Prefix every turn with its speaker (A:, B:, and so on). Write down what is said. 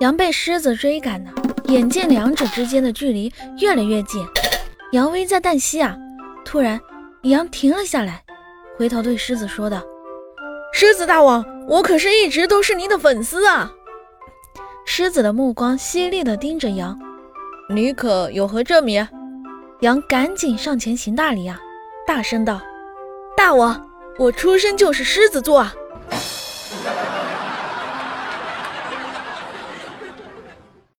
A: 羊被狮子追赶呢，眼见两者之间的距离越来越近，羊危在旦夕啊！突然，羊停了下来，回头对狮子说道：“
B: 狮子大王，我可是一直都是您的粉丝啊！”
A: 狮子的目光犀利地盯着羊：“
B: 你可有何证明？”
A: 羊赶紧上前行大礼啊，大声道：“
B: 大王，我出生就是狮子座啊！